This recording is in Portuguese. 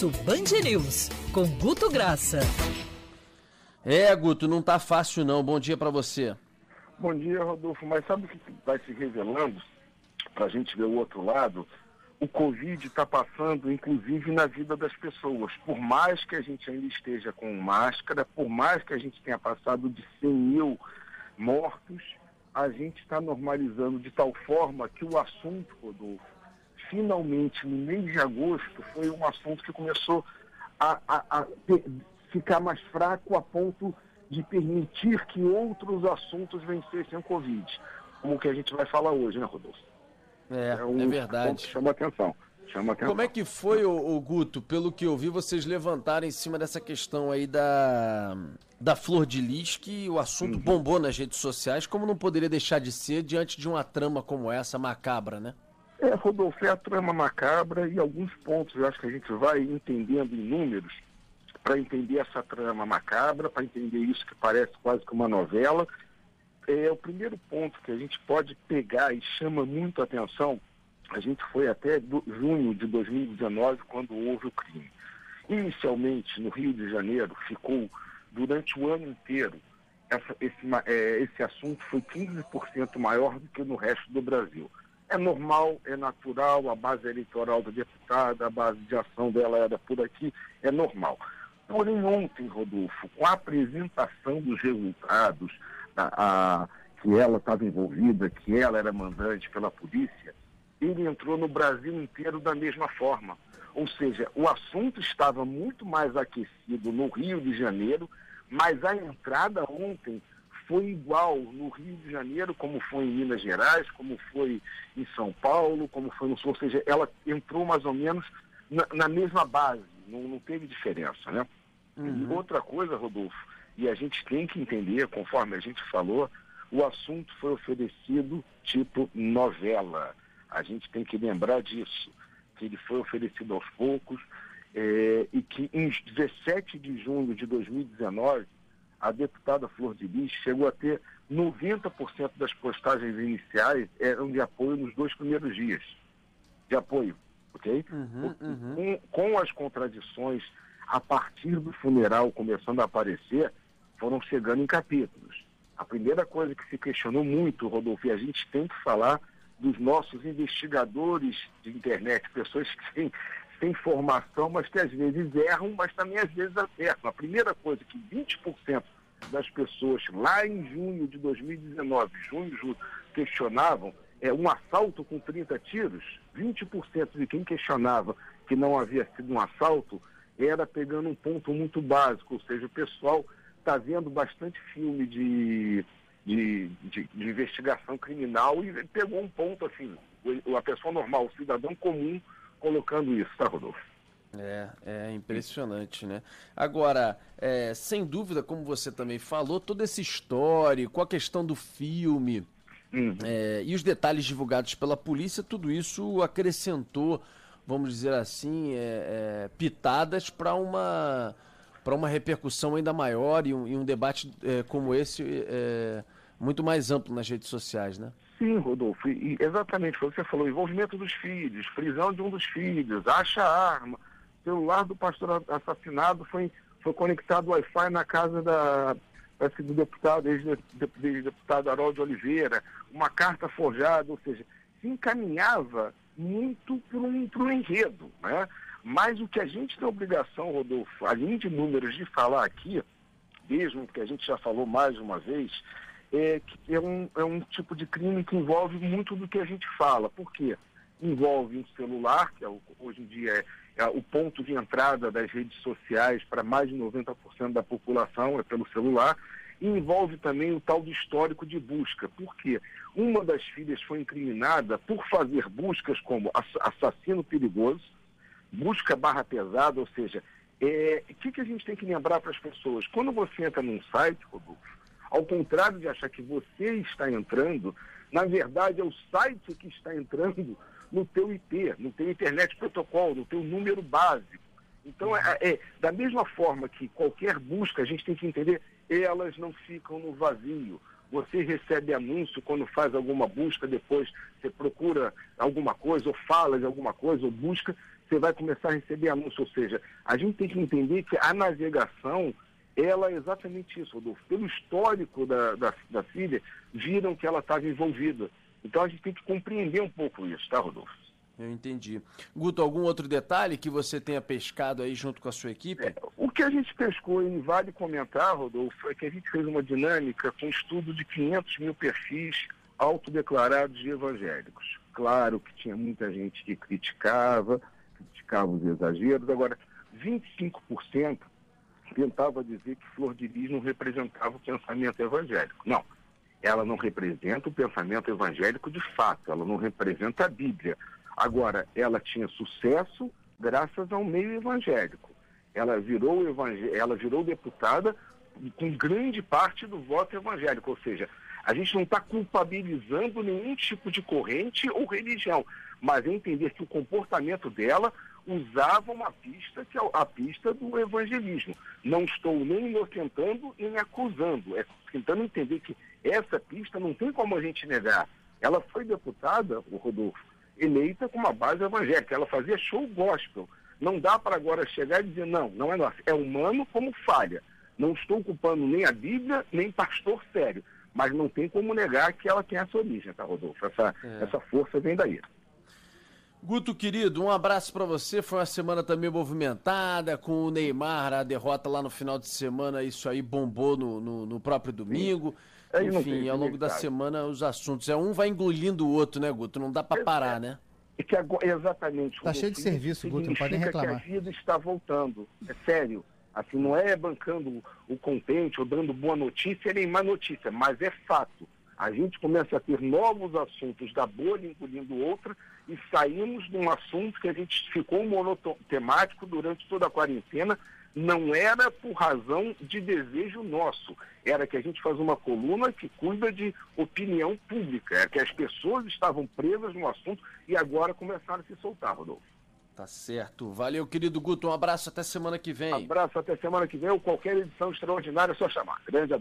Almoço Band News, com Guto Graça. É, Guto, não tá fácil não. Bom dia para você. Bom dia, Rodolfo. Mas sabe o que vai se revelando? Para a gente ver o outro lado, o Covid está passando, inclusive, na vida das pessoas. Por mais que a gente ainda esteja com máscara, por mais que a gente tenha passado de 100 mil mortos, a gente está normalizando de tal forma que o assunto, Rodolfo, finalmente, no mês de agosto, foi um assunto que começou a, a, a ficar mais fraco a ponto de permitir que outros assuntos vencessem o Covid, como o que a gente vai falar hoje, né, Rodolfo? É, é, um é verdade. chama atenção. Chama atenção. Como é que foi, o, o, Guto, pelo que eu vi, vocês levantaram em cima dessa questão aí da, da flor de lis, que o assunto uhum. bombou nas redes sociais, como não poderia deixar de ser diante de uma trama como essa, macabra, né? É, Rodolfo, é a trama macabra e alguns pontos eu acho que a gente vai entendendo em números para entender essa trama macabra, para entender isso que parece quase que uma novela. É o primeiro ponto que a gente pode pegar e chama muito a atenção. A gente foi até do, junho de 2019 quando houve o crime. Inicialmente, no Rio de Janeiro, ficou durante o ano inteiro. Essa, esse, é, esse assunto foi 15% maior do que no resto do Brasil. É normal, é natural, a base eleitoral da deputada, a base de ação dela era por aqui, é normal. Porém, ontem, Rodolfo, com a apresentação dos resultados, a, a que ela estava envolvida, que ela era mandante pela polícia, ele entrou no Brasil inteiro da mesma forma. Ou seja, o assunto estava muito mais aquecido no Rio de Janeiro, mas a entrada ontem foi igual no Rio de Janeiro, como foi em Minas Gerais, como foi em São Paulo, como foi no Sul. Ou seja, ela entrou mais ou menos na, na mesma base, não, não, teve diferença, né? Uhum. E outra coisa, Rodolfo, e a gente tem que entender, conforme a gente falou, o assunto foi oferecido tipo novela. A gente tem que lembrar disso, que ele foi oferecido aos poucos, é, e que em 17 de junho de 2019 a deputada Flor de Lis chegou a ter 90% das postagens iniciais eram de apoio nos dois primeiros dias. De apoio, ok? Uhum, uhum. Com, com, as contradições, a partir do funeral começando a aparecer, foram chegando em capítulos. A primeira coisa que se questionou muito, Rodolfo, e a gente tem que falar dos nossos investigadores de internet, pessoas que têm têm formação, mas que às vezes erram, mas também às vezes acertam. A primeira coisa que 20% das pessoas lá em junho de 2019, junho, julho, questionavam é um assalto com 30 tiros, 20% de quem questionava que não havia sido um assalto era pegando um ponto muito básico, ou seja, o pessoal está vendo bastante filme de, de, de, de, investigação criminal e pegou um ponto assim, a pessoa normal, o cidadão comum colocando isso, tá, Rodolfo? É, é impressionante, né? Agora, é, sem dúvida, como você também falou, todo esse histórico, a questão do filme uhum. é, e os detalhes divulgados pela polícia, tudo isso acrescentou, vamos dizer assim, é, é pitadas para uma para uma repercussão ainda maior e um, e um debate é, como esse é, muito mais amplo nas redes sociais, né? Sim, Rodolfo, e exatamente você falou, envolvimento dos filhos, prisão de um dos filhos, acha arma, celular do pastor assassinado foi, foi conectado Wi-Fi na casa da, do deputado, ex-deputado Harold Oliveira, uma carta forjada, ou seja, se encaminhava muito para um, um enredo, né? Mas o que a gente tem obrigação, Rodolfo, além de números de falar aqui, mesmo que a gente já falou mais uma vez, é, é um, é um tipo de crime que envolve muito do que a gente fala. Por quê? Envolve um celular, que é, hoje em dia é, é, o ponto de entrada das redes sociais para mais de 90% da população, é pelo celular, e envolve também o tal do histórico de busca. Por quê? Uma das filhas foi incriminada por fazer buscas como assassino perigoso, busca barra pesada, ou seja, o é, que, que a gente tem que lembrar para as pessoas? Quando você entra num site, Rodolfo, ao contrário de achar que você está entrando, na verdade é o site que está entrando no teu IP, no teu internet protocolo, no teu número básico. Então, é, é, da mesma forma que qualquer busca, a gente tem que entender, elas não ficam no vazio. Você recebe anúncio quando faz alguma busca, depois você procura alguma coisa, ou fala de alguma coisa, ou busca. você vai começar a receber anúncio. Ou seja, a gente tem que entender que a navegação, ela é exatamente isso, Rodolfo. Pelo histórico da, da, da filha, viram que ela estava envolvida. Então a gente tem que compreender um pouco isso, tá, Rodolfo? Eu entendi. Guto, algum outro detalhe que você tenha pescado aí junto com a sua equipe? É, o que a gente pescou e vale comentar, Rodolfo, é que a gente fez uma dinâmica com estudo de 500 mil perfis autodeclarados de evangélicos. Claro que tinha muita gente que criticava, criticava os exageros. Agora, 25% tentava dizer que Flor de Lis não representava o pensamento evangélico. Não, ela não representa o pensamento evangélico de fato, ela não representa a Bíblia. Agora, ela tinha sucesso graças ao meio evangélico. Ela virou, evangé ela virou deputada com grande parte do voto evangélico, ou seja, a gente não está culpabilizando nenhum tipo de corrente ou religião, mas é entender que o comportamento dela usava uma pista que é a pista do evangelismo. Não estou nem inocentando nem acusando, é tentando entender que essa pista não tem como a gente negar. Ela foi deputada, o Rodolfo, eleita com uma base evangélica. Ela fazia show gospel. Não dá para agora chegar e dizer, não, não é nossa. É humano como falha. Não estou culpando nem a Bíblia, nem pastor sério. Mas não tem como negar que ela tem essa origem, tá, Rodolfo? Essa, é. essa força vem daí. Guto, querido, um abraço para você. Foi uma semana também movimentada, com o Neymar, a derrota lá no final de semana, isso aí bombou no, no, no próprio domingo. Sim. É, Enfim, ao longo da semana os assuntos. É um vai engolindo o outro, né, Guto? Não dá para parar, é, né? É que agora, exatamente. Está cheio de serviço, Guto, não pode nem reclamar. que a vida está voltando. É sério. Assim, não é bancando o contente ou dando boa notícia nem má notícia, mas é fato. A gente começa a ter novos assuntos da bolha engolindo outra e saímos de um assunto que a gente ficou monotemático durante toda a quarentena, não era por razão de desejo nosso, era que a gente faz uma coluna que cuida de opinião pública, é que as pessoas estavam presas no assunto e agora começaram a se soltar, Rodolfo. Tá certo. Valeu, querido Guto. Um abraço até semana que vem. Abraço até semana que vem ou qualquer edição extraordinária é só chamar. Grande abraço.